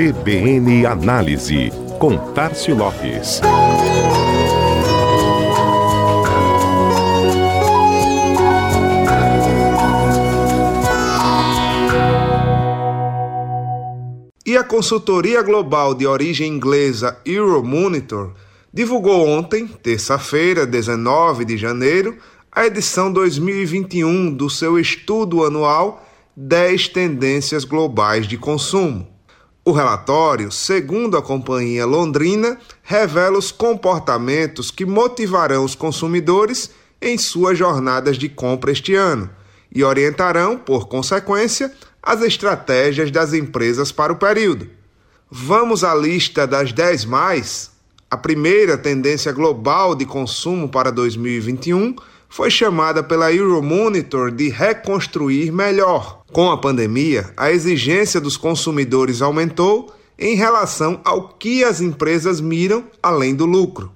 CBN Análise, com Tarcio Lopes. E a consultoria global de origem inglesa Euromonitor divulgou ontem, terça-feira, 19 de janeiro, a edição 2021 do seu estudo anual 10 tendências globais de consumo. O relatório, segundo a companhia londrina, revela os comportamentos que motivarão os consumidores em suas jornadas de compra este ano e orientarão, por consequência, as estratégias das empresas para o período. Vamos à lista das 10 mais? A primeira tendência global de consumo para 2021 foi chamada pela Euromonitor de reconstruir melhor. Com a pandemia, a exigência dos consumidores aumentou em relação ao que as empresas miram além do lucro.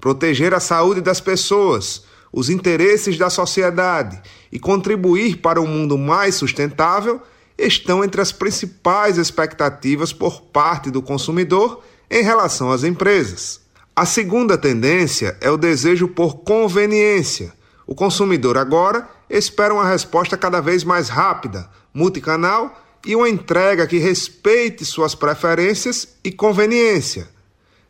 Proteger a saúde das pessoas, os interesses da sociedade e contribuir para um mundo mais sustentável estão entre as principais expectativas por parte do consumidor em relação às empresas. A segunda tendência é o desejo por conveniência o consumidor agora espera uma resposta cada vez mais rápida, multicanal e uma entrega que respeite suas preferências e conveniência.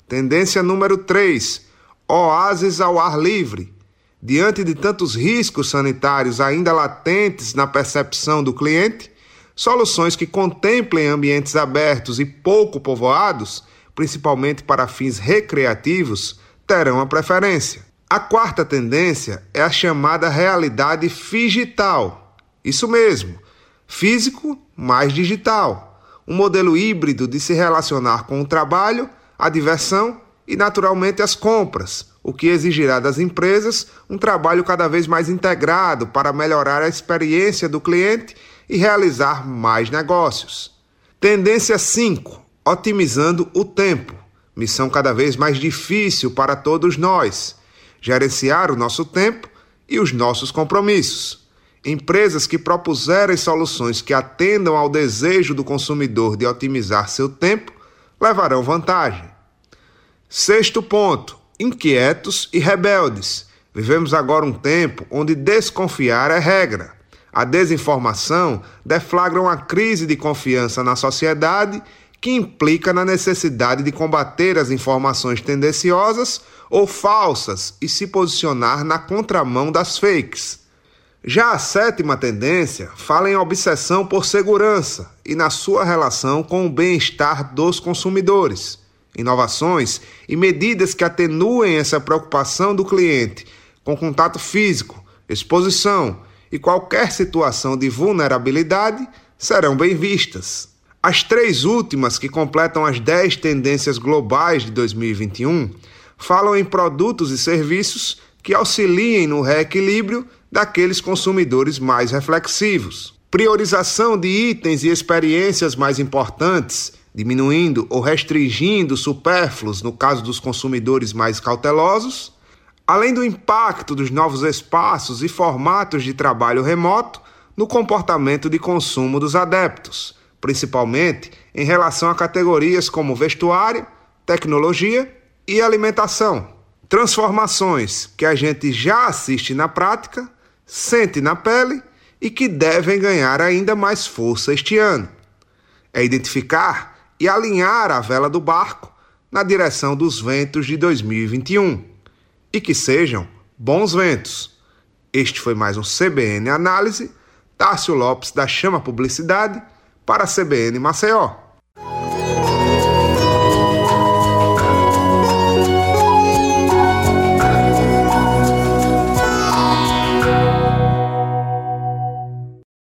Tendência número 3: oásis ao ar livre. Diante de tantos riscos sanitários ainda latentes na percepção do cliente, soluções que contemplem ambientes abertos e pouco povoados, principalmente para fins recreativos, terão a preferência. A quarta tendência é a chamada realidade digital. Isso mesmo, físico mais digital. Um modelo híbrido de se relacionar com o trabalho, a diversão e, naturalmente, as compras, o que exigirá das empresas um trabalho cada vez mais integrado para melhorar a experiência do cliente e realizar mais negócios. Tendência 5: otimizando o tempo. Missão cada vez mais difícil para todos nós gerenciar o nosso tempo e os nossos compromissos. Empresas que propuserem soluções que atendam ao desejo do consumidor de otimizar seu tempo levarão vantagem. Sexto ponto: inquietos e rebeldes. Vivemos agora um tempo onde desconfiar é regra. A desinformação deflagra uma crise de confiança na sociedade que implica na necessidade de combater as informações tendenciosas ou falsas e se posicionar na contramão das fakes. Já a sétima tendência fala em obsessão por segurança e na sua relação com o bem-estar dos consumidores. Inovações e medidas que atenuem essa preocupação do cliente com contato físico, exposição e qualquer situação de vulnerabilidade serão bem vistas. As três últimas, que completam as 10 tendências globais de 2021, falam em produtos e serviços que auxiliem no reequilíbrio daqueles consumidores mais reflexivos. Priorização de itens e experiências mais importantes, diminuindo ou restringindo supérfluos no caso dos consumidores mais cautelosos, além do impacto dos novos espaços e formatos de trabalho remoto no comportamento de consumo dos adeptos principalmente em relação a categorias como vestuário, tecnologia e alimentação. Transformações que a gente já assiste na prática, sente na pele e que devem ganhar ainda mais força este ano. É identificar e alinhar a vela do barco na direção dos ventos de 2021 e que sejam bons ventos. Este foi mais um CBN Análise. Tássio Lopes da Chama Publicidade para a CBN Maceió.